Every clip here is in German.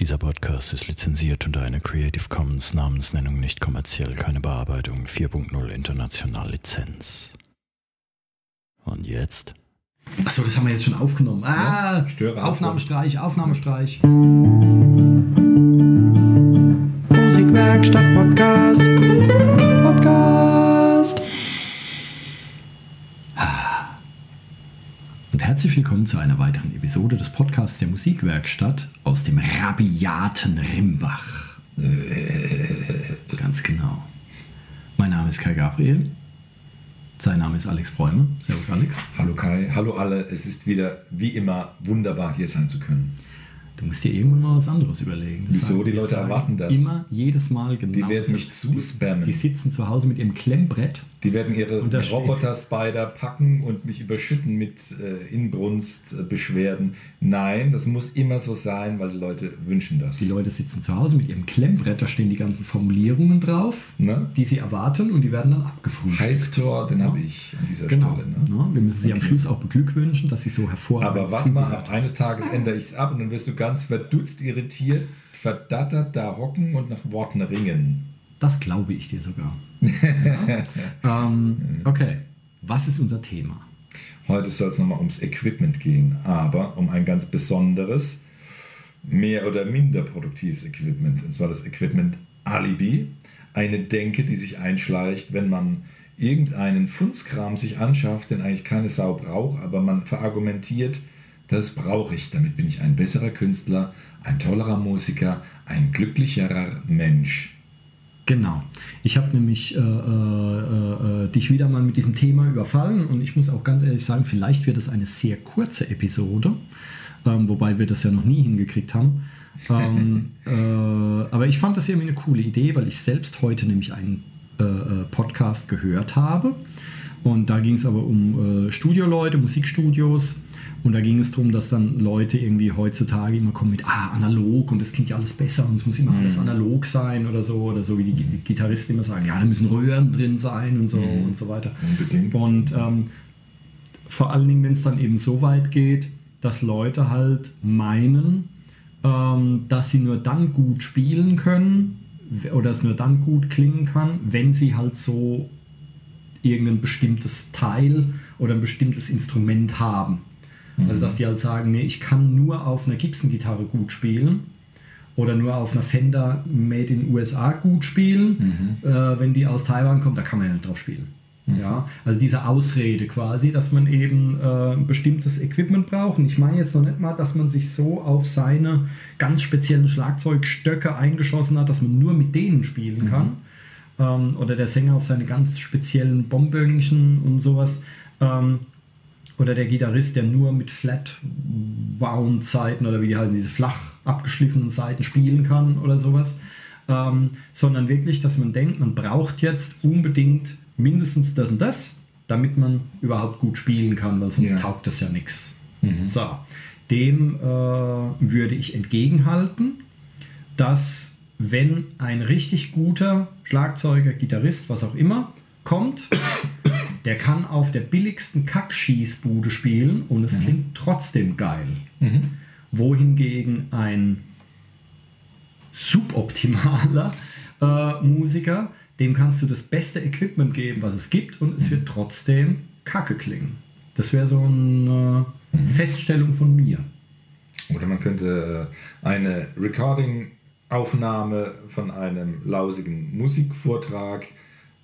Dieser Podcast ist lizenziert unter einer Creative Commons Namensnennung nicht kommerziell, keine Bearbeitung 4.0 international Lizenz. Und jetzt? Achso, das haben wir jetzt schon aufgenommen. Ah, Störe Aufnahmestreich, Aufnahmestreich. Musikwerkstatt Podcast. Podcast. Herzlich willkommen zu einer weiteren Episode des Podcasts der Musikwerkstatt aus dem rabiaten Rimbach. Ganz genau. Mein Name ist Kai Gabriel. Sein Name ist Alex Bräume. Servus Alex. Hallo Kai, hallo alle. Es ist wieder wie immer wunderbar hier sein zu können. Du musst dir irgendwann mal was anderes überlegen. Das Wieso? sagen Die Leute erwarten das. Immer, jedes Mal genau. Die werden mich zuspammen. Die sitzen zu Hause mit ihrem Klemmbrett. Die werden ihre Roboter-Spider packen und mich überschütten mit äh, Inbrunst-Beschwerden. Nein, das muss immer so sein, weil die Leute wünschen das. Die Leute sitzen zu Hause mit ihrem Klemmbrett, da stehen die ganzen Formulierungen drauf, Ne? die sie erwarten und die werden dann abgefrühstückt. Highscore, den Ja. habe ich an dieser Genau. Stelle. Ne? Ja, wir müssen sie am Okay. Schluss auch beglückwünschen, dass sie so hervorragend Aber warte mal, ab eines Tages ändere ich es ab und dann wirst du ganz verdutzt, irritiert, verdattert da hocken und nach Worten ringen. Das glaube ich dir sogar. ja. ähm, okay, was ist unser Thema? Heute soll es nochmal ums Equipment gehen, aber um ein ganz besonderes, mehr oder minder produktives Equipment. Und zwar das Equipment Alibi. Eine Denke, die sich einschleicht, wenn man irgendeinen Funstkram sich anschafft, den eigentlich keine Sau braucht, aber man verargumentiert, das brauche ich, damit bin ich ein besserer Künstler, ein tollerer Musiker, ein glücklicherer Mensch. Genau. Ich habe nämlich äh, äh, äh, dich wieder mal mit diesem Thema überfallen und ich muss auch ganz ehrlich sagen, vielleicht wird es eine sehr kurze Episode, ähm, wobei wir das ja noch nie hingekriegt haben. ähm, äh, aber ich fand das irgendwie eine coole Idee, weil ich selbst heute nämlich einen äh, äh, Podcast gehört habe und da ging es aber um Studioleute, Musikstudios. Und da ging es darum, dass dann Leute irgendwie heutzutage immer kommen mit, ah, analog und es klingt ja alles besser und es muss immer alles analog sein oder so. Oder so wie die, Gitarristen immer sagen, ja, da müssen Röhren drin sein und so Mhm. und so weiter. Unbedingt. Und ähm, vor allen Dingen, wenn es dann eben so weit geht, dass Leute halt meinen, ähm, dass sie nur dann gut spielen können oder es nur dann gut klingen kann, wenn sie halt so irgendein bestimmtes Teil oder ein bestimmtes Instrument haben. Also dass die halt sagen, nee, ich kann nur auf einer Gibson-Gitarre gut spielen oder nur auf einer Fender Made in USA gut spielen. Äh, wenn die aus Taiwan kommt, da kann man ja nicht drauf spielen. Ja, also diese Ausrede quasi, dass man eben äh, ein bestimmtes Equipment braucht. Und ich meine jetzt noch nicht mal, dass man sich so auf seine ganz speziellen Schlagzeugstöcke eingeschossen hat, dass man nur mit denen spielen kann. Ähm, oder der Sänger auf seine ganz speziellen Bomböngchen und sowas. Oder der Gitarrist, der nur mit Flat-Wound-Seiten oder wie die heißen, diese flach abgeschliffenen Seiten spielen kann oder sowas. Ähm, sondern wirklich, dass man denkt, man braucht jetzt unbedingt mindestens das und das, damit man überhaupt gut spielen kann, weil sonst Ja. taugt das ja nichts. So, dem äh, würde ich entgegenhalten, dass wenn ein richtig guter Schlagzeuger, Gitarrist, was auch immer, kommt, der kann auf der billigsten Kackschießbude spielen und es klingt trotzdem geil. Wohingegen ein suboptimaler äh, Musiker, dem kannst du das beste Equipment geben, was es gibt und es wird trotzdem kacke klingen. Das wäre so eine Feststellung von mir. Oder man könnte äh, eine Recording-Aufnahme von einem lausigen Musikvortrag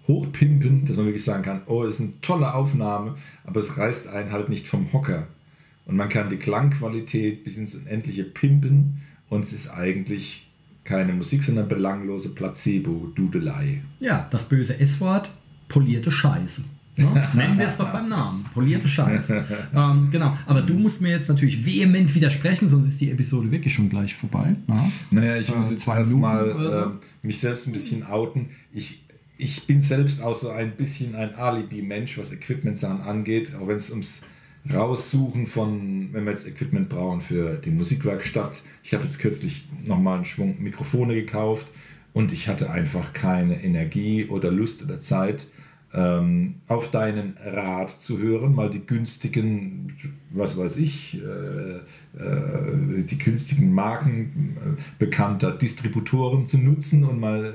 hochpimpen, dass man wirklich sagen kann, oh, es ist eine tolle Aufnahme, aber es reißt einen halt nicht vom Hocker. Und man kann die Klangqualität bis ins Unendliche pimpen und es ist eigentlich keine Musik, sondern belanglose Placebo-Dudelei. Ja, das böse S-Wort, polierte Scheiße. Ja, nennen wir es doch beim Namen. Polierte Scheiße. ähm, genau. Aber du musst mir jetzt natürlich vehement widersprechen, sonst ist die Episode wirklich schon gleich vorbei. Ja. Naja, ich Äh, muss jetzt erstmal so? ähm, mich selbst ein bisschen outen. Ich, ich bin selbst auch so ein bisschen ein Alibi-Mensch, was Equipment-Sachen angeht, auch wenn es ums Raussuchen von, wenn wir jetzt Equipment brauchen für die Musikwerkstatt. Ich habe jetzt kürzlich nochmal einen Schwung Mikrofone gekauft und ich hatte einfach keine Energie oder Lust oder Zeit, ähm, auf deinen Rat zu hören, mal die günstigen, was weiß ich, äh, äh, die günstigen Marken, bekannter Distributoren zu nutzen und mal äh,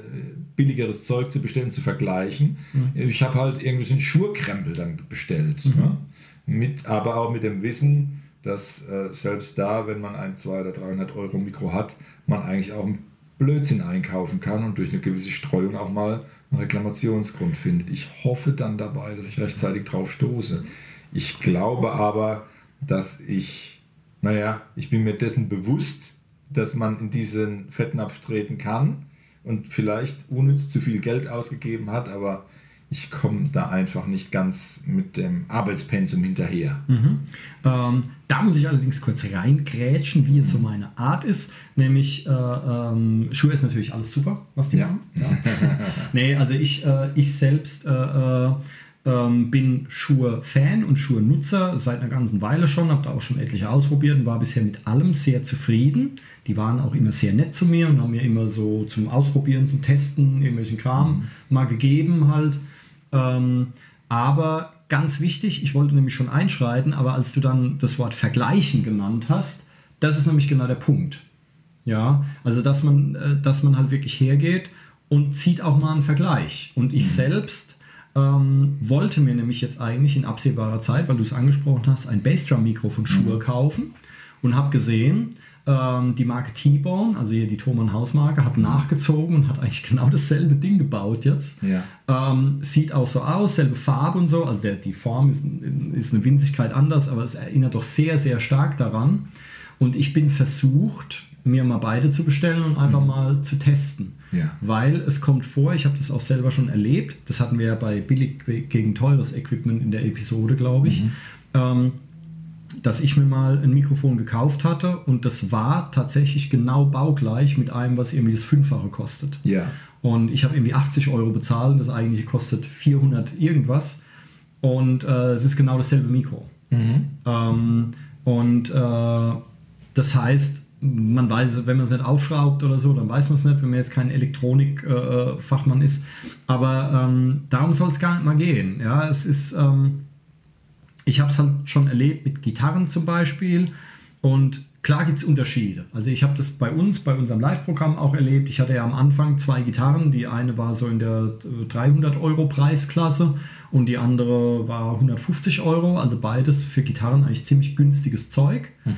billigeres Zeug zu bestellen, zu vergleichen. Mhm. Ich habe halt irgendwie so einen Schurkrempel dann bestellt. Mhm. Ne? Mit, aber auch mit dem Wissen, dass äh, selbst da, wenn man ein 200 oder 300 Euro Mikro hat, man eigentlich auch einen Blödsinn einkaufen kann und durch eine gewisse Streuung auch mal einen Reklamationsgrund findet. Ich hoffe dann dabei, dass ich rechtzeitig drauf stoße. Ich glaube aber, dass ich, naja, ich bin mir dessen bewusst, dass man in diesen Fettnapf treten kann und vielleicht unnütz zu viel Geld ausgegeben hat, aber ich komme da einfach nicht ganz mit dem Arbeitspensum hinterher. Mhm. Ähm, da muss ich allerdings kurz reingrätschen, wie es so meine Art ist. Nämlich, äh, ähm, Schuhe ist natürlich alles super, was die ja. machen. Ja. nee, also ich, äh, ich selbst äh, äh ähm, bin Schuhe-Fan und Schuhe-Nutzer seit einer ganzen Weile schon, habe da auch schon etliche ausprobiert und war bisher mit allem sehr zufrieden. Die waren auch immer sehr nett zu mir und haben mir immer so zum Ausprobieren, zum Testen irgendwelchen Kram mhm. mal gegeben halt. Ähm, aber ganz wichtig, ich wollte nämlich schon einschreiten, aber als du dann das Wort vergleichen genannt hast, das ist nämlich genau der Punkt. Ja, also dass man, äh, dass man halt wirklich hergeht und zieht auch mal einen Vergleich. Und ich mhm. selbst ähm, wollte mir nämlich jetzt eigentlich in absehbarer Zeit, weil du es angesprochen hast, ein Bassdrum-Mikro von Shure mhm. kaufen und habe gesehen, ähm, die Marke T-Bone, also hier die Thomann Hausmarke, hat nachgezogen und hat eigentlich genau dasselbe Ding gebaut jetzt. Ja. Ähm, sieht auch so aus, selbe Farbe und so. Also der, die Form ist, ist eine Winzigkeit anders, aber es erinnert doch sehr, sehr stark daran. Und ich bin versucht, mir mal beide zu bestellen und einfach mhm. mal zu testen. Ja. Weil es kommt vor, ich habe das auch selber schon erlebt, das hatten wir ja bei billig gegen teures Equipment in der Episode, glaube ich. Mhm. Ähm, dass ich mir mal ein Mikrofon gekauft hatte und das war tatsächlich genau baugleich mit einem, was irgendwie das Fünffache kostet. Ja. Und ich habe irgendwie 80 Euro bezahlt, das eigentliche kostet 400 irgendwas und äh, es ist genau dasselbe Mikro. Mhm. Ähm, und äh, das heißt, man weiß, wenn man es nicht aufschraubt oder so, dann weiß man es nicht, wenn man jetzt kein Elektronikfachmann äh, ist. Aber ähm, darum soll es gar nicht mal gehen. Ja, es ist ähm, ich habe es halt schon erlebt mit Gitarren zum Beispiel und klar gibt es Unterschiede. Also ich habe das bei uns, bei unserem Live-Programm auch erlebt. Ich hatte ja am Anfang zwei Gitarren. Die eine war so in der 300 äh, Euro Preisklasse und die andere war 150 Euro. Also beides für Gitarren eigentlich ziemlich günstiges Zeug. Mhm.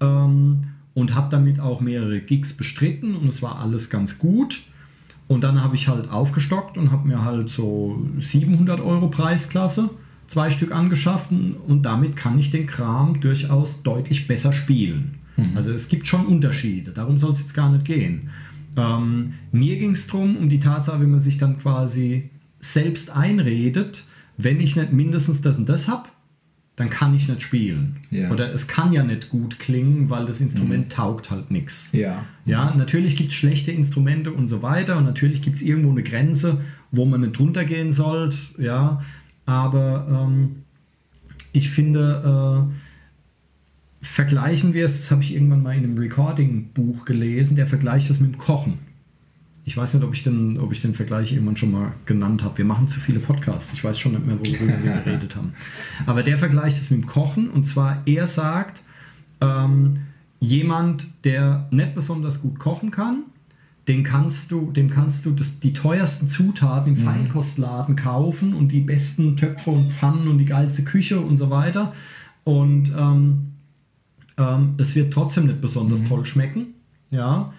Ähm, und habe damit auch mehrere Gigs bestritten und es war alles ganz gut. Und dann habe ich halt aufgestockt und habe mir halt so 700 Euro Preisklasse zwei Stück angeschafft und damit kann ich den Kram durchaus deutlich besser spielen. Mhm. Also es gibt schon Unterschiede, darum soll es jetzt gar nicht gehen. Ähm, mir ging es darum, um die Tatsache, wenn man sich dann quasi selbst einredet, wenn ich nicht mindestens das und das habe, dann kann ich nicht spielen. Ja. Oder es kann ja nicht gut klingen, weil das Instrument mhm. taugt halt nichts. Ja. ja, natürlich gibt es schlechte Instrumente und so weiter und natürlich gibt es irgendwo eine Grenze, wo man nicht drunter gehen sollte. Ja, aber ähm, ich finde, äh, vergleichen wir es, das habe ich irgendwann mal in einem Recording-Buch gelesen, der vergleicht das mit dem Kochen. Ich weiß nicht, ob ich den, ob ich den Vergleich irgendwann schon mal genannt habe. Wir machen zu viele Podcasts. Ich weiß schon nicht mehr, worüber wir geredet haben. Aber der vergleicht das mit dem Kochen. Und zwar, er sagt, ähm, jemand, der nicht besonders gut kochen kann, den kannst du, dem kannst du das, die teuersten Zutaten im mhm. Feinkostladen kaufen und die besten Töpfe und Pfannen und die geilste Küche und so weiter. Und ähm, ähm, es wird trotzdem nicht besonders mhm. toll schmecken. Ja.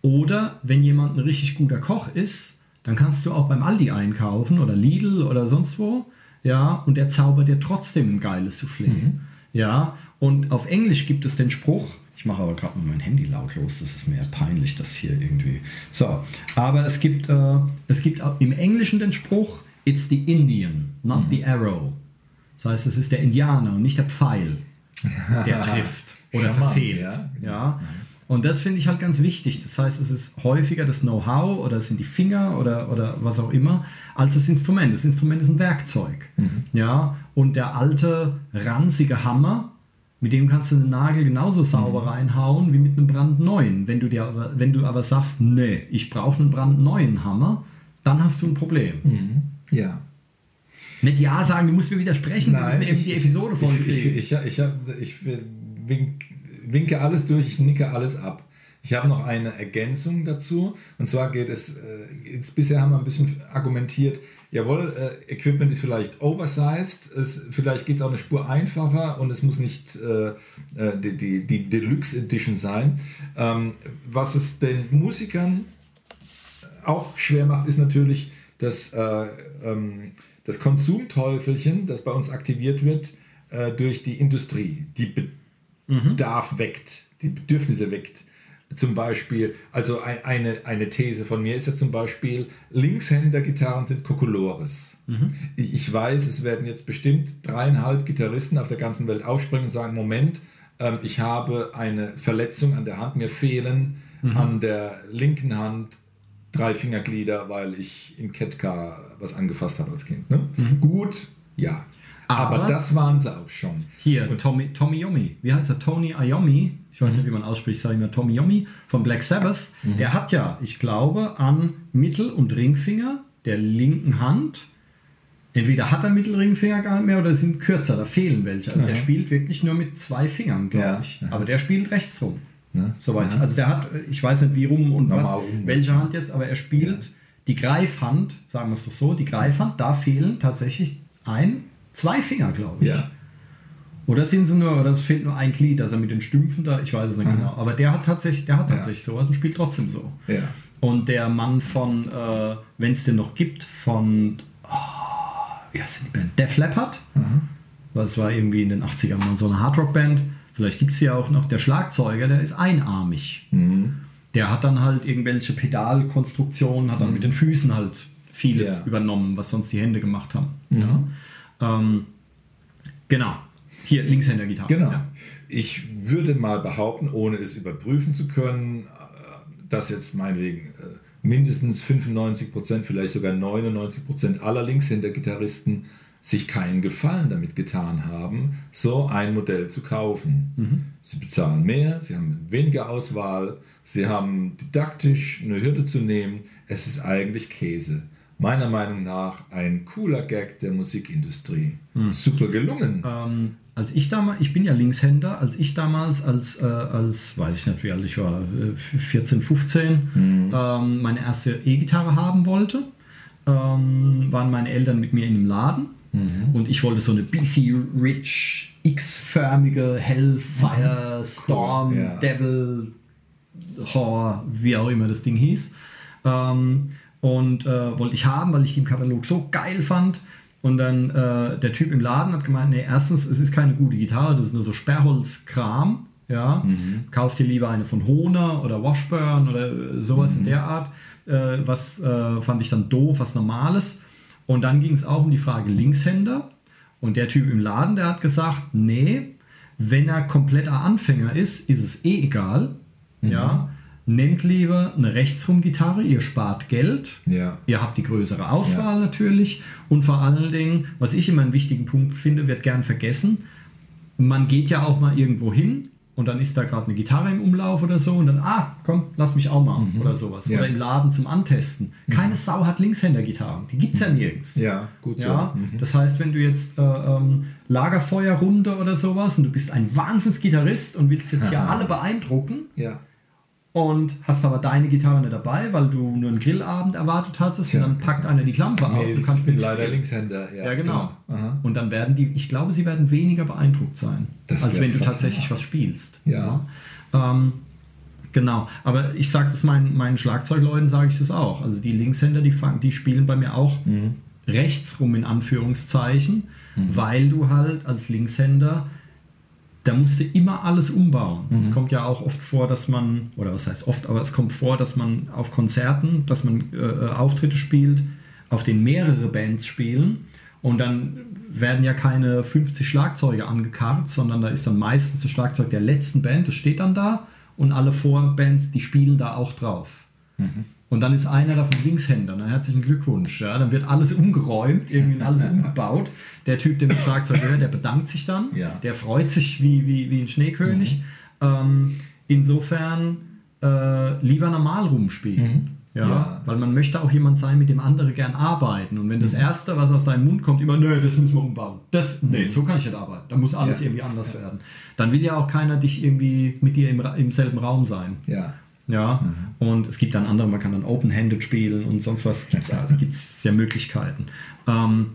Oder wenn jemand ein richtig guter Koch ist, dann kannst du auch beim Aldi einkaufen oder Lidl oder sonst wo. Ja, und der zaubert dir trotzdem ein geiles Soufflé. Mhm. Ja, und auf Englisch gibt es den Spruch, ich mache aber gerade mal mein Handy lautlos, das ist mir peinlich, das hier irgendwie. So, aber es gibt, äh, es gibt im Englischen den Spruch, it's the Indian, not mhm. the arrow. Das heißt, es ist der Indianer und nicht der Pfeil, der trifft oder Charmant, verfehlt. Ja. ja. Und das finde ich halt ganz wichtig. Das heißt, es ist häufiger das Know-how oder es sind die Finger oder, oder was auch immer, als das Instrument. Das Instrument ist ein Werkzeug. Mhm. Ja, und der alte, ranzige Hammer, mit dem kannst du einen Nagel genauso sauber mhm. reinhauen wie mit einem brandneuen. Wenn du, dir aber, wenn du aber sagst, nee, ich brauche einen brandneuen Hammer, dann hast du ein Problem. Mhm. Ja. Nicht Ja sagen, du musst mir widersprechen, Nein, du musst die Episode voll ich, ich, ich, ich, ich, winke alles durch, ich nicke alles ab. Ich habe noch eine Ergänzung dazu. Und zwar geht es, äh, jetzt bisher haben wir ein bisschen argumentiert, jawohl, äh, Equipment ist vielleicht oversized, es, vielleicht geht es auch eine Spur einfacher und es muss nicht äh, äh, die, die, die Deluxe Edition sein. Ähm, was es den Musikern auch schwer macht, ist natürlich das, äh, ähm, das Konsumteufelchen, das bei uns aktiviert wird äh, durch die Industrie, die Bedarf mhm. weckt, die Bedürfnisse weckt. Zum Beispiel, also eine, eine These von mir ist ja zum Beispiel, Linkshänder-Gitarren sind Kokolores. Mhm. Ich, ich weiß, es werden jetzt bestimmt dreieinhalb Gitarristen auf der ganzen Welt aufspringen und sagen, Moment, ähm, ich habe eine Verletzung an der Hand, mir fehlen mhm. an der linken Hand drei Fingerglieder, weil ich im Ketka was angefasst habe als Kind. Ne? Mhm. Gut, ja. Aber, Aber, das waren sie auch schon. Hier, und Tommy, Tommy Yomi. Wie heißt er? Tony Iommi. Ich weiß mhm. nicht, wie man ausspricht. Ich sage immer Tommy Yomi von Black Sabbath. Mhm. Der hat ja, ich glaube, an Mittel- und Ringfinger der linken Hand entweder hat er Mittelringfinger gar nicht mehr oder sind kürzer, da fehlen welche. Also ja. der spielt wirklich nur mit zwei Fingern, glaube ja. ich. Aber der spielt rechts rum. Ne? Soweit. Ja. Also der hat, ich weiß nicht wie rum und Normal was, rum. welche Hand jetzt, aber er spielt die Greifhand, sagen wir es doch so, die Greifhand, da fehlen tatsächlich ein, zwei Finger, glaube ich. Ja. Oder sind sie nur, oder es fehlt nur ein Glied, also mit den Stümpfen da, ich weiß es nicht Aha. genau. Aber der hat tatsächlich, der hat tatsächlich ja. sowas und spielt trotzdem so. Ja. Und der Mann von, äh, wenn es den noch gibt, von, oh, wie heißt die Band? Def Leppard. Mhm. Das war irgendwie in den 80ern mal so eine Hardrock-Band vielleicht gibt es ja auch noch, der Schlagzeuger, der ist einarmig. Mhm. Der hat dann halt irgendwelche Pedalkonstruktionen, hat dann mhm. mit den Füßen halt vieles ja. übernommen, was sonst die Hände gemacht haben. Mhm. Ja. Ähm, genau. Hier, Linkshänder-Gitarre. Genau. Ja. Ich würde mal behaupten, ohne es überprüfen zu können, äh, dass jetzt meinetwegen äh, mindestens 95 Prozent, vielleicht sogar 99 Prozent aller Linkshänder-Gitarristen sich keinen Gefallen damit getan haben, so ein Modell zu kaufen. Mhm. Sie bezahlen mehr, sie haben weniger Auswahl, sie haben didaktisch eine Hürde zu nehmen. Es ist eigentlich Käse. Meiner Meinung nach ein cooler Gag der Musikindustrie. Mhm. Super gelungen. Ähm, als ich damals, ich bin ja Linkshänder, als ich damals als, äh, als weiß ich nicht wie alt ich war, 14, 15, mhm. ähm, meine erste E-Gitarre haben wollte, ähm, waren meine Eltern mit mir in einem Laden Mhm. Und ich wollte so eine BC Rich, X-förmige Hellfire, mhm. Storm, cool. yeah. Devil, Horror, wie auch immer das Ding hieß. Ähm, und äh, wollte ich haben, weil ich den Katalog so geil fand. Und dann äh, der Typ im Laden hat gemeint, nee, erstens, es ist keine gute Gitarre, das ist nur so Sperrholzkram. Ja, mhm. kauf dir lieber eine von Hohner oder Washburn oder sowas mhm. in der Art. Äh, was äh, fand ich dann doof, was Normales. Und dann ging es auch um die Frage Linkshänder. Und der Typ im Laden, der hat gesagt, nee, wenn er kompletter Anfänger ist, ist es eh egal. Mhm. Ja, nehmt lieber eine Rechtsrum-Gitarre, ihr spart Geld, ja. ihr habt die größere Auswahl ja. natürlich und vor allen Dingen, was ich immer einen wichtigen Punkt finde, wird gern vergessen, man geht ja auch mal irgendwo hin und dann ist da gerade eine Gitarre im Umlauf oder so und dann, ah, komm, lass mich auch mal mhm. oder sowas. Ja. Oder im Laden zum Antesten. Keine mhm. Sau hat Linkshänder-Gitarren, die gibt es ja nirgends. Ja, gut ja? so. Mhm. Das heißt, wenn du jetzt äh, ähm, Lagerfeuerrunde oder sowas und du bist ein Wahnsinnsgitarrist und willst jetzt ja alle beeindrucken, ja und hast aber deine Gitarre nicht dabei, weil du nur einen Grillabend erwartet hattest ja, und dann packt einer die Klampe nee, aus. Du kannst bin leider Linkshänder. Ja, ja genau. genau. Und dann werden die, ich glaube, sie werden weniger beeindruckt sein, das als wenn du tatsächlich was spielst. Ja. ja. Ähm, genau. Aber ich sage das meinen, meinen Schlagzeugleuten, sage ich das auch. Also die Linkshänder, die, die spielen bei mir auch mhm. rechts rum in Anführungszeichen, mhm. weil du halt als Linkshänder da musst du immer alles umbauen. Mhm. Es kommt ja auch oft vor, dass man, oder was heißt oft, aber es kommt vor, dass man auf Konzerten, dass man äh, Auftritte spielt, auf denen mehrere Bands spielen und dann werden ja keine 50 Schlagzeuge angekarrt, sondern da ist dann meistens das Schlagzeug der letzten Band, das steht dann da und alle Vorbands, die spielen da auch drauf. Mhm. Und dann ist einer davon Linkshänder. Na, herzlichen Glückwunsch. Ja, dann wird alles umgeräumt, irgendwie alles umgebaut. Der Typ, der mit Schlagzeug gehört, der bedankt sich dann. Ja. Der freut sich wie, wie, wie ein Schneekönig. Mhm. Ähm, insofern äh, lieber normal rumspielen. Mhm. Ja, ja, weil man möchte auch jemand sein, mit dem andere gern arbeiten. Und wenn das mhm. Erste, was aus deinem Mund kommt, immer, nö, das müssen wir umbauen. Das, nee, mhm. so kann ich nicht arbeiten. Da muss alles ja. irgendwie anders ja. werden. Dann will ja auch keiner dich irgendwie mit dir im, im selben Raum sein. Ja. Ja, mhm. und es gibt dann andere, man kann dann Open-Handed spielen und sonst was gibt es ja Möglichkeiten. Ähm,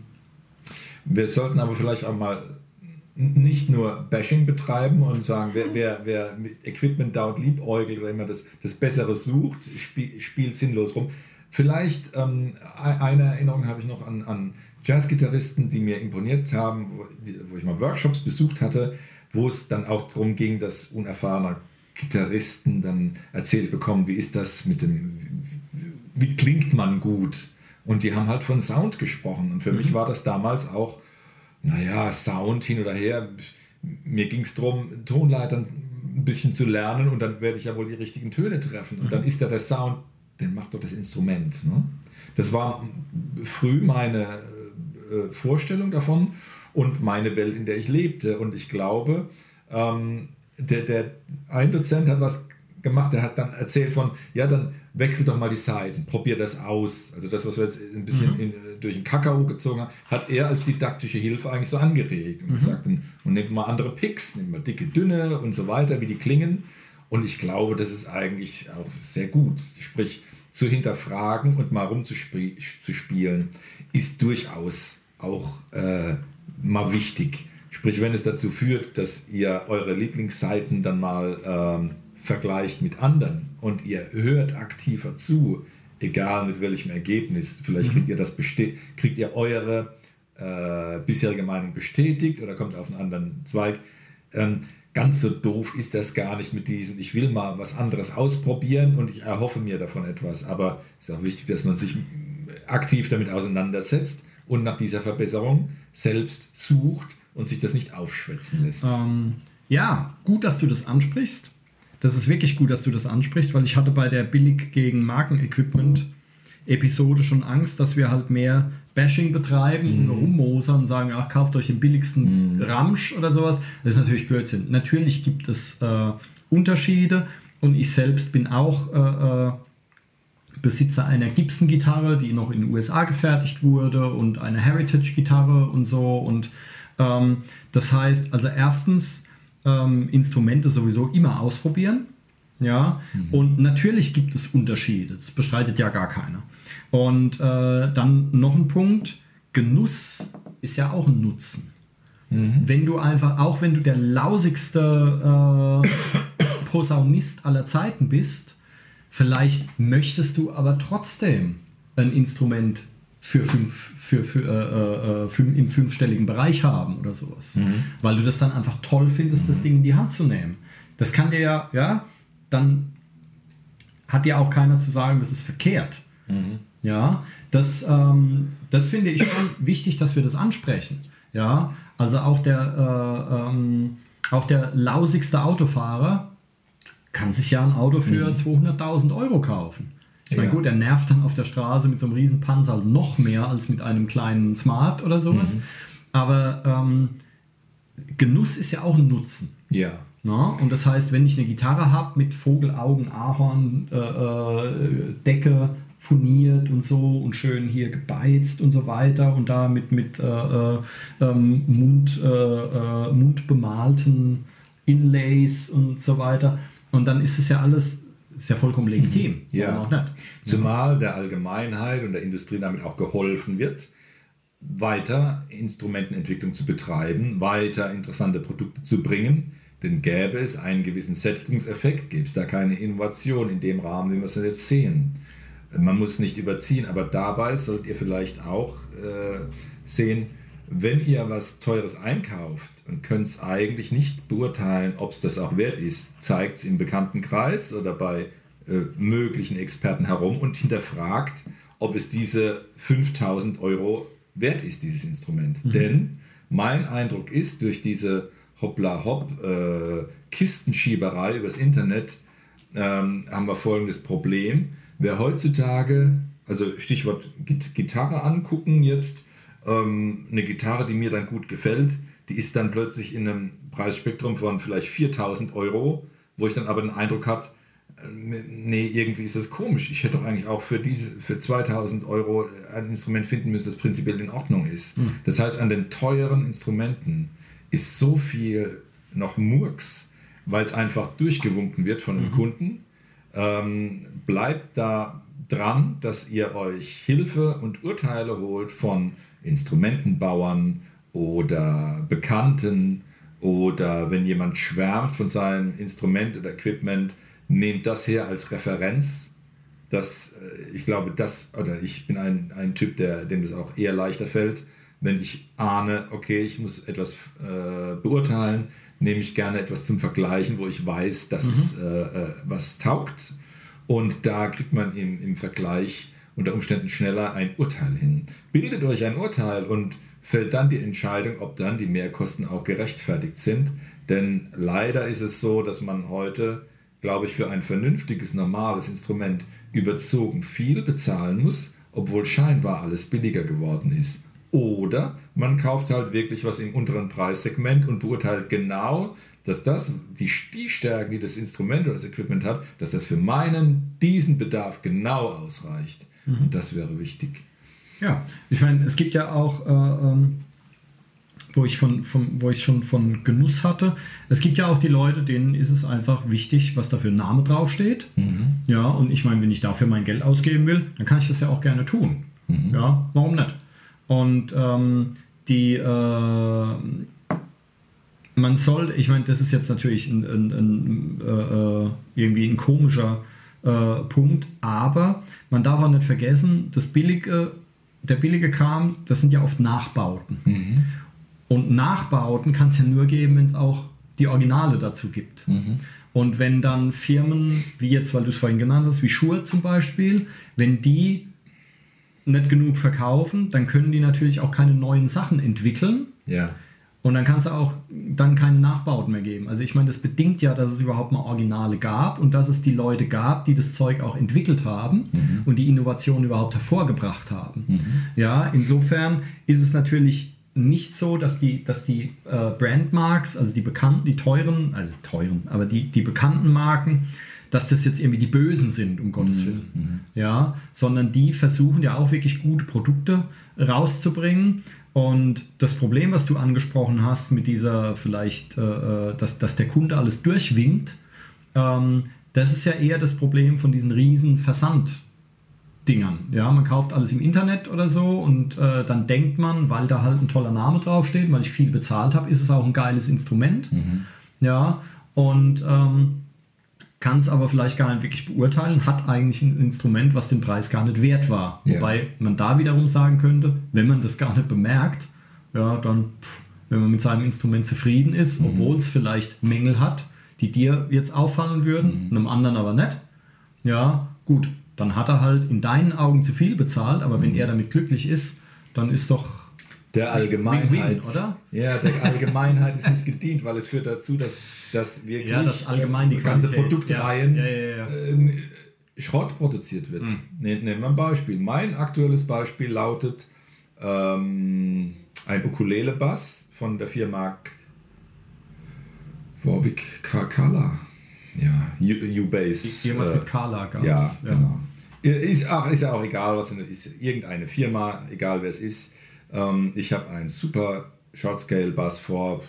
wir sollten aber vielleicht auch mal nicht nur Bashing betreiben und sagen, wer, wer, wer mit Equipment dauert liebäugelt oder immer das, das Bessere sucht, spiel, spielt sinnlos rum. Vielleicht ähm, eine Erinnerung habe ich noch an, an Jazzgitarristen, die mir imponiert haben, wo, wo, ich mal Workshops besucht hatte, wo es dann auch darum ging, dass unerfahrene Gitarristen dann erzählt bekommen, wie ist das mit dem, wie klingt man gut? Und die haben halt von Sound gesprochen. Und für mhm. mich war das damals auch, naja, Sound hin oder her. Mir ging es darum, Tonleitern ein bisschen zu lernen und dann werde ich ja wohl die richtigen Töne treffen. Und mhm. dann ist da der Sound, den macht doch das Instrument. Ne? Das war früh meine äh, Vorstellung davon und meine Welt, in der ich lebte. Und ich glaube, ähm, der, der ein Dozent hat was gemacht, der hat dann erzählt von, ja, dann wechsel doch mal die Seiten, probier das aus. Also das, was wir jetzt ein bisschen mhm. in, durch den Kakao gezogen haben, hat er als didaktische Hilfe eigentlich so angeregt und mhm. gesagt, und, und nehmt mal andere Picks, nehmt mal dicke, dünne und so weiter, wie die klingen. Und ich glaube, das ist eigentlich auch sehr gut. Sprich, zu hinterfragen und mal rumzuspielen, ist durchaus auch äh, mal wichtig. Sprich, wenn es dazu führt, dass ihr eure Lieblingsseiten dann mal ähm, vergleicht mit anderen und ihr hört aktiver zu, egal mit welchem Ergebnis, vielleicht mhm. kriegt ihr das kriegt ihr eure äh, bisherige Meinung bestätigt oder kommt auf einen anderen Zweig. Ähm, ganz so doof ist das gar nicht mit diesem, ich will mal was anderes ausprobieren und ich erhoffe mir davon etwas. Aber es ist auch wichtig, dass man sich aktiv damit auseinandersetzt und nach dieser Verbesserung selbst sucht und sich das nicht aufschwätzen lässt. Ähm, ja, gut, dass du das ansprichst. Das ist wirklich gut, dass du das ansprichst, weil ich hatte bei der Billig gegen Markenequipment Episode schon Angst, dass wir halt mehr Bashing betreiben mhm. und rummosern und sagen, ach, kauft euch den billigsten mhm. Ramsch oder sowas. Das ist natürlich Blödsinn. Natürlich gibt es äh, Unterschiede und ich selbst bin auch äh, äh Besitzer einer Gibson-Gitarre, die noch in den USA gefertigt wurde und eine Heritage-Gitarre und so. Und ähm, das heißt, also erstens, ähm, Instrumente sowieso immer ausprobieren. Ja, mhm. und natürlich gibt es Unterschiede, das bestreitet ja gar keiner. Und äh, dann noch ein Punkt, Genuss ist ja auch ein Nutzen. Mhm. Wenn du einfach, auch wenn du der lausigste äh, Posaunist aller Zeiten bist, vielleicht möchtest du aber trotzdem ein Instrument für fünf, für, für, äh, äh, fünf, im fünfstelligen Bereich haben oder sowas. Mhm. Weil du das dann einfach toll findest, das. Ding in die Hand zu nehmen. Das kann dir ja, ja, dann hat dir auch keiner zu sagen, das ist verkehrt. Mhm. Ja, das, ähm, das finde ich schon wichtig, dass wir das ansprechen. Ja, also auch der, äh, ähm, auch der lausigste Autofahrer kann sich ja ein Auto für mhm. 200.000 Euro kaufen. Ich meine, ja. gut, er nervt dann auf der Straße mit so einem riesen Panzer noch mehr als mit einem kleinen Smart oder sowas. Mhm. Aber ähm, Genuss ist ja auch ein Nutzen. Ja. Na? Und das heißt, wenn ich eine Gitarre habe mit Vogelaugen, Ahorn, äh, äh, Decke, furniert und so und schön hier gebeizt und so weiter und da mit, mit äh, äh ähm, Mund, äh, äh, mundbemalten Inlays und so weiter. Und dann ist es ja alles ist ja vollkommen legitim. Mhm. Ja. Zumal der Allgemeinheit und der Industrie damit auch geholfen wird, weiter Instrumentenentwicklung zu betreiben, weiter interessante Produkte zu bringen. Denn gäbe es einen gewissen Sättigungseffekt, gäbe es da keine Innovation in dem Rahmen, wie wir es jetzt sehen. Man muss nicht überziehen, aber dabei sollt ihr vielleicht auch äh, sehen, wenn ihr was Teures einkauft und könnt es eigentlich nicht beurteilen, ob es das auch wert ist, zeigt es im Bekanntenkreis oder bei äh, möglichen Experten herum und hinterfragt, ob es diese 5000 Euro wert ist, dieses Instrument. Mhm. Denn mein Eindruck ist, durch diese Hoppla-Hopp äh, Kistenschieberei übers Internet ähm, haben wir folgendes Problem. Wer heutzutage, also Stichwort Gitarre angucken jetzt, ähm, eine Gitarre, die mir dann gut gefällt, die ist dann plötzlich in einem Preisspektrum von vielleicht 4000 Euro, wo ich dann aber den Eindruck habe, äh, nee, irgendwie ist das komisch. Ich hätte doch eigentlich auch für, diese, für 2000 Euro ein Instrument finden müssen, das prinzipiell in Ordnung ist. Mhm. Das heißt, an den teuren Instrumenten ist so viel noch Murks, weil es einfach durchgewunken wird von den mhm. Kunden. ähm, bleibt da dran, dass ihr euch Hilfe und Urteile holt von Instrumentenbauern oder Bekannten oder wenn jemand schwärmt von seinem Instrument oder Equipment, nehmt das her als Referenz. Das, äh, ich glaube, das, oder ich bin ein, ein Typ, der, dem das auch eher leichter fällt, wenn ich ahne, okay, ich muss etwas äh, beurteilen, nehme ich gerne etwas zum Vergleichen, wo ich weiß, dass mhm. es äh, äh, was taugt. Und da kriegt man im, im Vergleich unter Umständen schneller ein Urteil hin. Bildet euch ein Urteil und fällt dann die Entscheidung, ob dann die Mehrkosten auch gerechtfertigt sind. Denn leider ist es so, dass man heute, glaube ich, für ein vernünftiges, normales Instrument überzogen viel bezahlen muss, obwohl scheinbar alles billiger geworden ist. Oder man kauft halt wirklich was im unteren Preissegment und beurteilt genau, dass das, die, Stärken, die das Instrument oder das Equipment hat, dass das für meinen, diesen Bedarf genau ausreicht. Mhm. Das wäre wichtig. Ja, ich meine, es gibt ja auch, äh, ähm, wo, ich von, von, wo ich schon von Genuss hatte, es gibt ja auch die Leute, denen ist es einfach wichtig, was da für ein Name draufsteht. Mhm. Ja, und ich meine, wenn ich dafür mein Geld ausgeben will, dann kann ich das ja auch gerne tun. Mhm. Ja, warum nicht? Und ähm, die, äh, man soll, ich meine, das ist jetzt natürlich ein, ein, ein, äh, äh, irgendwie ein komischer äh, Punkt, aber man darf auch nicht vergessen, das billige, der billige Kram, das sind ja oft Nachbauten. Mhm. Und Nachbauten kann es ja nur geben, wenn es auch die Originale dazu gibt. Mhm. Und wenn dann Firmen, wie jetzt, weil du es vorhin genannt hast, wie Schuhe zum Beispiel, wenn die nicht genug verkaufen, dann können die natürlich auch keine neuen Sachen entwickeln. Ja. Und dann kannst du auch dann keine Nachbauten mehr geben. Also ich meine, das bedingt ja, dass es überhaupt mal Originale gab und dass es die Leute gab, die das Zeug auch entwickelt haben mhm. und die Innovation überhaupt hervorgebracht haben. Mhm. Ja, insofern ist es natürlich nicht so, dass die, dass die äh, Brandmarks, also die bekannten, die teuren, also teuren, aber die, die bekannten Marken, dass das jetzt irgendwie die Bösen sind, um Gottes mhm, Willen. Mhm. Ja, sondern die versuchen ja auch wirklich gute Produkte rauszubringen. Und das Problem, was du angesprochen hast, mit dieser vielleicht, äh, äh, dass, dass der Kunde alles durchwinkt, ähm, das ist ja eher das Problem von diesen riesen Versanddingern. Ja, man kauft alles im Internet oder so und äh, dann denkt man, weil da halt ein toller Name draufsteht, weil ich viel bezahlt habe, ist es auch ein geiles Instrument. Mhm. Ja, und ähm, kann es aber vielleicht gar nicht wirklich beurteilen, hat eigentlich ein Instrument, was den Preis gar nicht wert war. Ja. Wobei man da wiederum sagen könnte, wenn man das gar nicht bemerkt, ja, dann, pff, wenn man mit seinem Instrument zufrieden ist, mhm. obwohl es vielleicht Mängel hat, die dir jetzt auffallen würden, mhm. einem anderen aber nicht, ja, gut, dann hat er halt in deinen Augen zu viel bezahlt, aber mhm. wenn er damit glücklich ist, dann ist doch der Allgemeinheit. Win -win, oder? Ja, der Allgemeinheit ist nicht gedient, weil es führt dazu, dass, dass wirklich ja, das allgemein die ganze Produktreihen ja. Ja, äh, Schrott produziert wird. Mhm. Nehmen wir ein Beispiel. Mein aktuelles Beispiel lautet ähm, ein Ukulele-Bass von der Firma Warwick Kala. Ja, U-Bass. Irgendwas äh, mit Kala gab Ja, genau. Ist, ach, ist ja auch egal, was ist irgendeine Firma, egal wer es ist ähm, ich habe einen super Shortscale Bass vor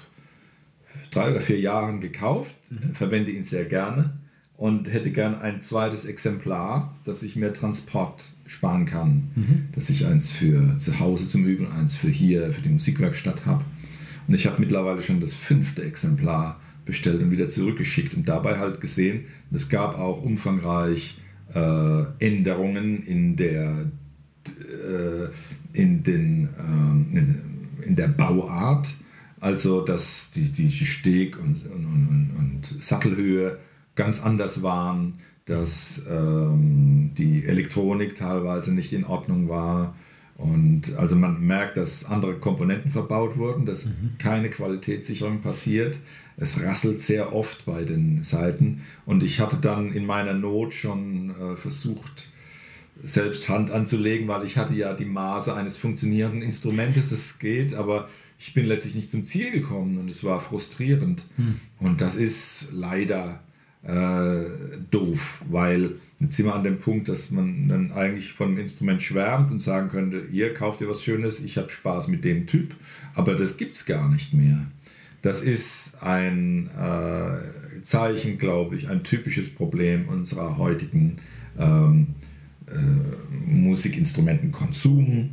drei oder vier Jahren gekauft, mhm. verwende ihn sehr gerne und hätte gern ein zweites Exemplar, dass ich mehr Transport sparen kann. Mhm. Dass ich eins für zu Hause zum Üben, eins für hier, für die Musikwerkstatt habe. Und ich habe mittlerweile schon das fünfte Exemplar bestellt und wieder zurückgeschickt und dabei halt gesehen, es gab auch umfangreich äh, Änderungen in der in, den, ähm, in, in, der Bauart, also dass die, die Steg- und, und, und, und Sattelhöhe ganz anders waren, dass ähm, die Elektronik teilweise nicht in Ordnung war. Und also man merkt, dass andere Komponenten verbaut wurden, dass mhm. keine Qualitätssicherung passiert. Es rasselt sehr oft bei den Seiten. Und ich hatte dann in meiner Not schon äh, versucht, selbst Hand anzulegen, weil ich hatte ja die Maße eines funktionierenden Instrumentes, es geht, aber ich bin letztlich nicht zum Ziel gekommen und es war frustrierend. Hm. Und das ist leider äh, doof, weil jetzt sind wir an dem Punkt, dass man dann eigentlich von einem Instrument schwärmt und sagen könnte, ihr kauft ihr was Schönes, ich habe Spaß mit dem Typ, aber das gibt es gar nicht mehr. Das ist ein äh, Zeichen, glaube ich, ein typisches Problem unserer heutigen ähm, äh, Musikinstrumentenkonsum.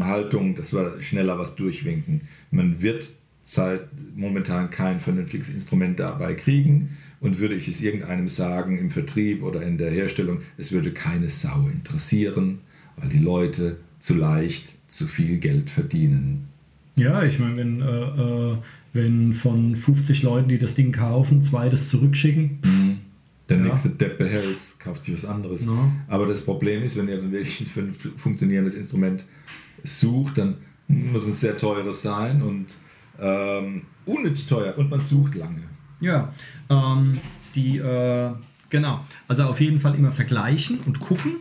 Haltung, dass wir schneller was durchwinken. Man wird Zeit momentan kein vernünftiges Instrument dabei kriegen und würde ich es irgendeinem sagen im Vertrieb oder in der Herstellung, es würde keine Sau interessieren, weil die Leute zu leicht zu viel Geld verdienen. Ja, ich meine, wenn, äh, äh, wenn von 50 Leuten, die das Ding kaufen, zwei das zurückschicken. Mhm. Der Ja. nächste Depp behält kauft sich was anderes. Ja. Aber das Problem ist, wenn ihr dann wirklich ein fun- funktionierendes Instrument sucht, dann muss es sehr teures sein und ähm, unnütz teuer und man sucht lange. Ja, ähm, die, äh, genau. Also auf jeden Fall immer vergleichen und gucken.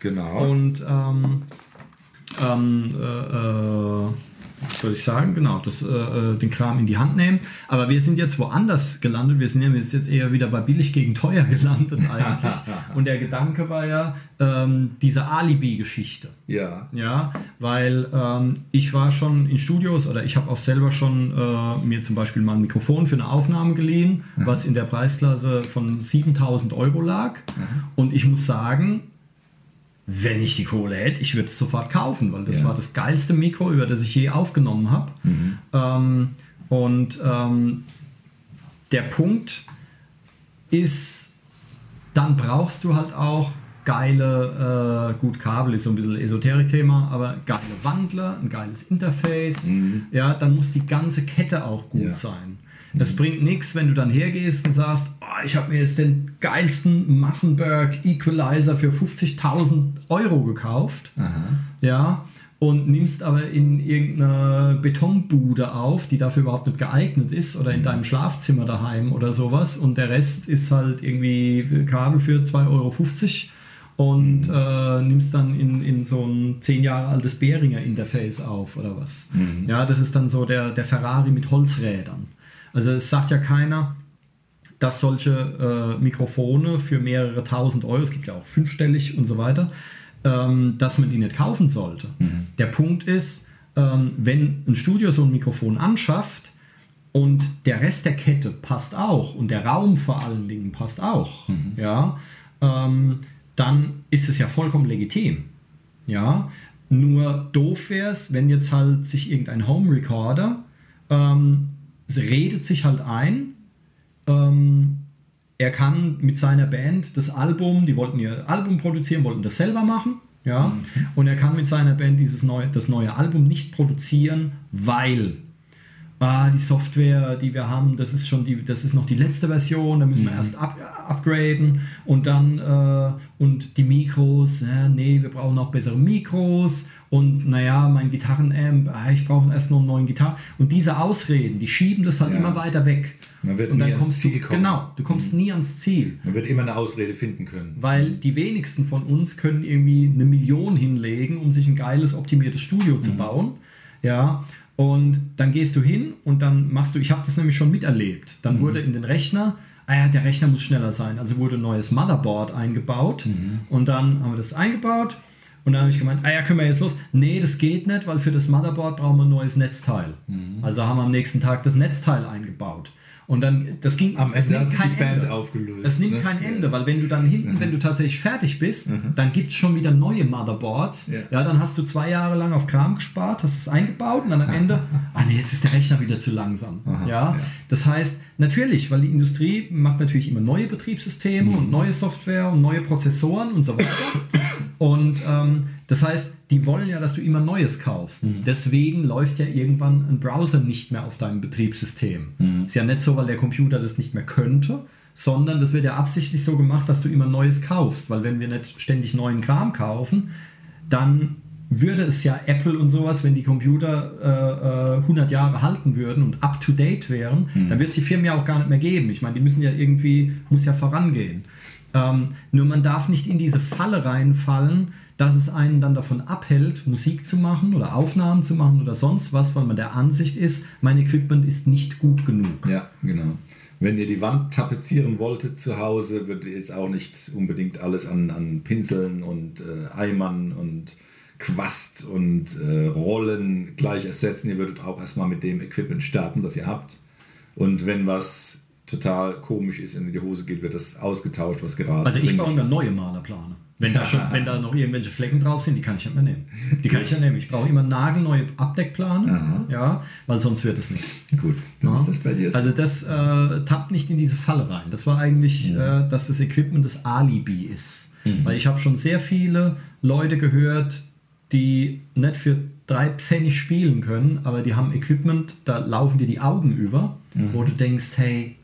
Genau. Und ähm, ähm, äh, äh, soll ich sagen? Genau, das, äh, äh, den Kram in die Hand nehmen. Aber wir sind jetzt woanders gelandet. Wir sind ja jetzt eher wieder bei billig gegen teuer gelandet eigentlich. Und der Gedanke war ja ähm, diese Alibi-Geschichte. ja. Ja, weil ähm, ich war schon in Studios oder ich habe auch selber schon äh, mir zum Beispiel mal ein Mikrofon für eine Aufnahme geliehen, was in der Preisklasse von 7000 Euro lag. Und ich muss sagen, wenn ich die Kohle hätte, ich würde es sofort kaufen, weil das Ja. war das geilste Mikro, über das ich je aufgenommen habe. Ähm, und ähm, der Punkt ist, dann brauchst du halt auch geile, äh, gut, Kabel ist so ein bisschen Esoterik-Thema, aber geile Wandler, ein geiles Interface. Ja, dann muss die ganze Kette auch gut Ja. sein. Es bringt nichts, wenn du dann hergehst und sagst, oh, ich habe mir jetzt den geilsten Massenberg Equalizer für 50.000 Euro gekauft. Aha. Ja, und nimmst aber in irgendeiner Betonbude auf, die dafür überhaupt nicht geeignet ist, oder in deinem Schlafzimmer daheim oder sowas, und der Rest ist halt irgendwie Kabel für 2,50 Euro und äh, nimmst dann in, in so ein 10 Jahre altes Behringer Interface auf oder was. Ja, das ist dann so der, der Ferrari mit Holzrädern. Also es sagt ja keiner, dass solche äh, Mikrofone für mehrere tausend Euro, es gibt ja auch fünfstellig und so weiter, ähm, dass man die nicht kaufen sollte. Der Punkt ist, ähm, wenn ein Studio so ein Mikrofon anschafft und der Rest der Kette passt auch und der Raum vor allen Dingen passt auch, ja, ähm, dann ist es ja vollkommen legitim. Ja, nur doof wäre es, wenn jetzt halt sich irgendein Home Recorder ähm, es redet sich halt ein, ähm, er kann mit seiner Band das Album, die wollten ihr Album produzieren, wollten das selber machen, ja, und er kann mit seiner Band dieses neue, das neue Album nicht produzieren, weil ah, die Software, die wir haben, das ist schon die, das ist noch die letzte Version, da müssen wir erst up, upgraden und dann äh, und die Mikros, ja, nee, wir brauchen noch bessere Mikros und naja, mein Gitarrenamp, ah, ich brauche erst noch einen neuen Gitarren und diese Ausreden, die schieben das halt Ja. immer weiter weg. Man wird und nie dann ans Ziel du, kommen. genau, du kommst nie ans Ziel. Man wird immer eine Ausrede finden können. Weil die wenigsten von uns können irgendwie eine Million hinlegen, um sich ein geiles, optimiertes Studio zu bauen. Ja, und dann gehst du hin und dann machst du, ich habe das nämlich schon miterlebt. Dann wurde in den Rechner, ah ja, der Rechner muss schneller sein, also wurde ein neues Motherboard eingebaut und dann haben wir das eingebaut und dann habe ich gemeint, ah ja, können wir jetzt los? Nee, das geht nicht, weil für das Motherboard brauchen wir ein neues Netzteil. Also haben wir am nächsten Tag das Netzteil eingebaut. Und dann, das ging, Am es Ende nimmt hat sich kein die Band Ende. aufgelöst. Es nimmt ne? kein Ende, weil wenn du dann hinten, wenn du tatsächlich fertig bist, dann gibt es schon wieder neue Motherboards. Ja. Ja. dann hast du zwei Jahre lang auf Kram gespart, hast es eingebaut und dann am Ende, ah nee, jetzt ist der Rechner wieder zu langsam. Aha, ja? ja. Das heißt, natürlich, weil die Industrie macht natürlich immer neue Betriebssysteme Mhm. und neue Software und neue Prozessoren und so weiter. und ähm, das heißt, die wollen ja, dass du immer Neues kaufst. Mhm. Deswegen läuft ja irgendwann ein Browser nicht mehr auf deinem Betriebssystem. Mhm. Ist ja nicht so, weil der Computer das nicht mehr könnte, sondern das wird ja absichtlich so gemacht, dass du immer Neues kaufst. Weil wenn wir nicht ständig neuen Kram kaufen, dann würde es ja Apple und sowas, wenn die Computer äh, äh, 100 Jahre halten würden und up to date wären, Mhm. dann wird es die Firmen ja auch gar nicht mehr geben. Ich meine, die müssen ja irgendwie, muss ja vorangehen. Ähm, nur man darf nicht in diese Falle reinfallen, dass es einen dann davon abhält, Musik zu machen oder Aufnahmen zu machen oder sonst was, weil man der Ansicht ist, mein Equipment ist nicht gut genug. Ja, genau. Wenn ihr die Wand tapezieren wolltet zu Hause, würde jetzt auch nicht unbedingt alles an, an Pinseln und äh, Eimern und Quast und äh, Rollen gleich ersetzen. Ihr würdet auch erstmal mit dem Equipment starten, das ihr habt. Und wenn was total komisch ist, in die Hose geht, wird das ausgetauscht, was gerade Also ich mir ist. neue Malerplane. Wenn da, schon, wenn da noch irgendwelche Flecken drauf sind, die kann ich nicht mehr nehmen. Die kann ich ja nehmen. Ich brauche immer nagelneue Abdeckplane, Aha. ja, weil sonst wird es nichts. Gut, dann Ja. ist das bei dir so. Also das äh, tappt nicht in diese Falle rein. Das war eigentlich, äh, dass das Equipment das Alibi ist. Mhm. Weil ich habe schon sehr viele Leute gehört, die nicht für drei Pfennig spielen können, aber die haben Equipment, da laufen dir die Augen über, Mhm. wo du denkst, hey,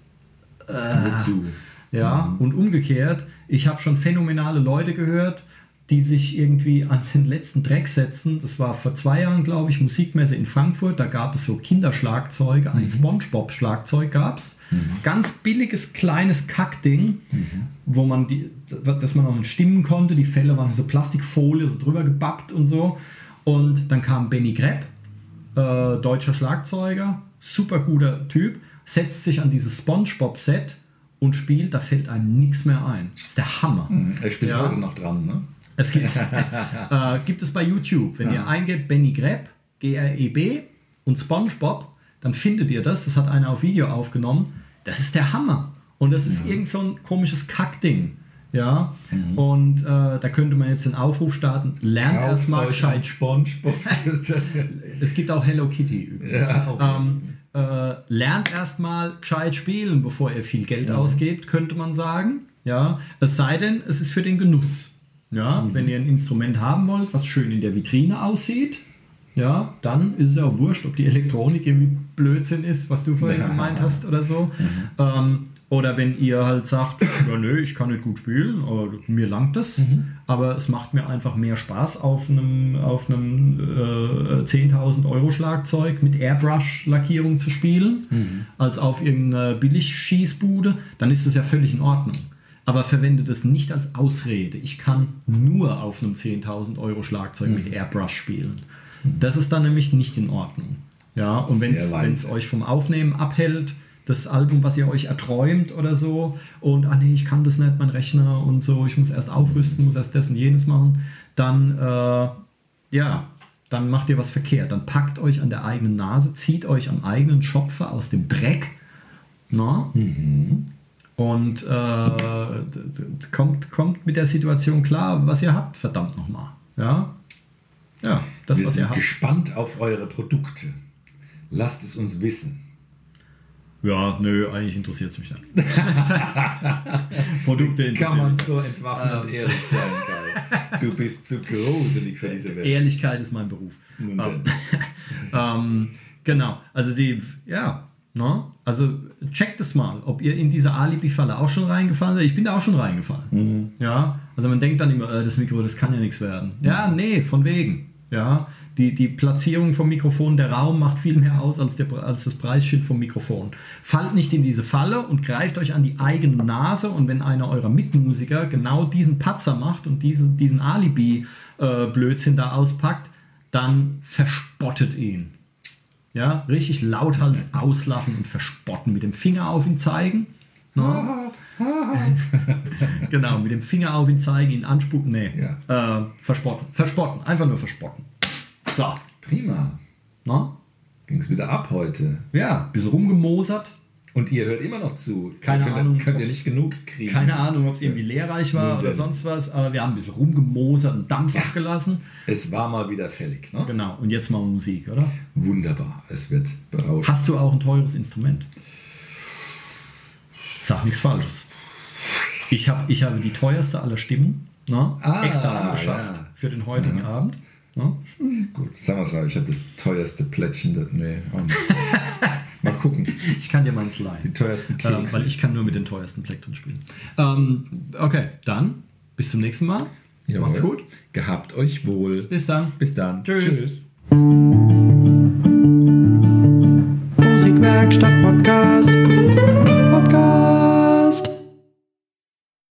Wozu? ja, und umgekehrt, ich habe schon phänomenale Leute gehört, die sich irgendwie an den letzten Dreck setzen. Das war vor zwei Jahren, glaube ich, Musikmesse in Frankfurt. Da gab es so Kinderschlagzeuge, ein Spongebob-Schlagzeug gab es. Ganz billiges, kleines Kackding, wo man die, dass man auch stimmen konnte. Die Fälle waren so Plastikfolie, so drüber gebappt und so. Und dann kam Benny Grepp, äh, deutscher Schlagzeuger, super guter Typ, setzt sich an dieses SpongeBob-Set und spielt, da fällt einem nichts mehr ein. Das ist der Hammer. Er spielt Ja. heute noch dran, ne? Es gibt, äh, gibt es bei YouTube. Wenn ihr eingebt Benny Grepp, G-R-E-B und SpongeBob, dann findet ihr das. Das hat einer auf Video aufgenommen. Das ist der Hammer. Und das ist irgend so ein komisches Kackding. Ja, und äh, da könnte man jetzt den Aufruf starten, lernt erstmal gescheit Spongebob. es gibt auch Hello Kitty übrigens. Ja, okay. ähm, äh, lernt erstmal gescheit spielen, bevor ihr viel Geld ausgebt, könnte man sagen. Ja, es sei denn, es ist für den Genuss. Ja, Mhm. wenn ihr ein Instrument haben wollt, was schön in der Vitrine aussieht, ja, dann ist es ja auch wurscht, ob die Elektronik irgendwie Blödsinn ist, was du vorhin Ja. Mhm. gemeint hast oder so. Ähm, oder wenn ihr halt sagt, ja, nö, ich kann nicht gut spielen, aber mir langt das, Mhm. aber es macht mir einfach mehr Spaß auf einem, auf einem äh, 10.000 Euro Schlagzeug mit Airbrush-Lackierung zu spielen, Mhm. als auf irgendeiner Billigschießbude, dann ist das ja völlig in Ordnung. Aber verwende das nicht als Ausrede. Ich kann nur auf einem 10.000 Euro Schlagzeug Mhm. mit Airbrush spielen. Das ist dann nämlich nicht in Ordnung. Ja, und wenn es euch vom Aufnehmen abhält, das Album, was ihr euch erträumt oder so, und ah nee, ich kann das nicht, mein Rechner und so, ich muss erst aufrüsten, muss erst das und jenes machen, dann äh, ja, dann macht ihr was verkehrt. Dann packt euch an der eigenen Nase, zieht euch am eigenen Schopfe aus dem Dreck, na? Und äh, d- d- kommt, kommt mit der Situation klar, was ihr habt, verdammt nochmal. Ja? Ja, das, Wir was ihr sind habt. gespannt auf eure Produkte. Lasst es uns wissen. Ja, nö, eigentlich interessiert es mich nicht. Produkte interessieren Kann man so entwaffnet und ehrlich sein, Kai? Du bist zu gruselig für diese. Welt. Ehrlichkeit ist mein Beruf. Ähm, ähm, genau, also die, ja, ne? also checkt es mal, ob ihr in diese Alibi-Falle auch schon reingefallen seid. Ich bin da auch schon reingefallen. Ja, also man denkt dann immer, äh, das Mikro, das kann ja nichts werden. Ja, nee, von wegen. Ja, die, die Platzierung vom Mikrofon, der Raum macht viel mehr aus als, der, als das Preisschild vom Mikrofon. Fallt nicht in diese Falle und greift euch an die eigene Nase und wenn einer eurer Mitmusiker genau diesen Patzer macht und diesen, diesen Alibi-Blödsinn da auspackt, dann verspottet ihn. Ja, richtig lauthals auslachen und verspotten, mit dem Finger auf ihn zeigen. Ne? genau, mit dem Finger auf ihn zeigen, ihn anspucken, nee. Äh, verspotten, verspotten, einfach nur verspotten. So, Prima. ne? Ging es wieder ab heute. Ja, ein bisschen rumgemosert. Und ihr hört immer noch zu. Keine könnt, Ahnung, Könnt ihr nicht genug kriegen. Keine Ahnung, ob es irgendwie lehrreich war Nun oder sonst was, aber wir haben ein bisschen rumgemosert und Dampf abgelassen. Es war mal wieder fällig. Ne? Genau, und jetzt mal Musik, oder? Wunderbar. Es wird berauschend. Hast du auch ein teures Instrument? Sag nichts Falsches. Ich, hab, ich habe die teuerste aller Stimmen ne? Ah, extra angeschafft ja. für den heutigen Abend. Ne? Gut, sagen wir es mal, ich habe das teuerste Plättchen. Das, nee, auch nicht. mal gucken. Ich kann dir meins Die leihen, teuersten ähm, Kekse. weil ich kann nur mit den teuersten Plektren spielen. Ähm, okay, dann bis zum nächsten Mal. Jawohl. Macht's gut. Gehabt euch wohl. Bis dann. Bis dann. Tschüss. Musikwerkstatt Podcast.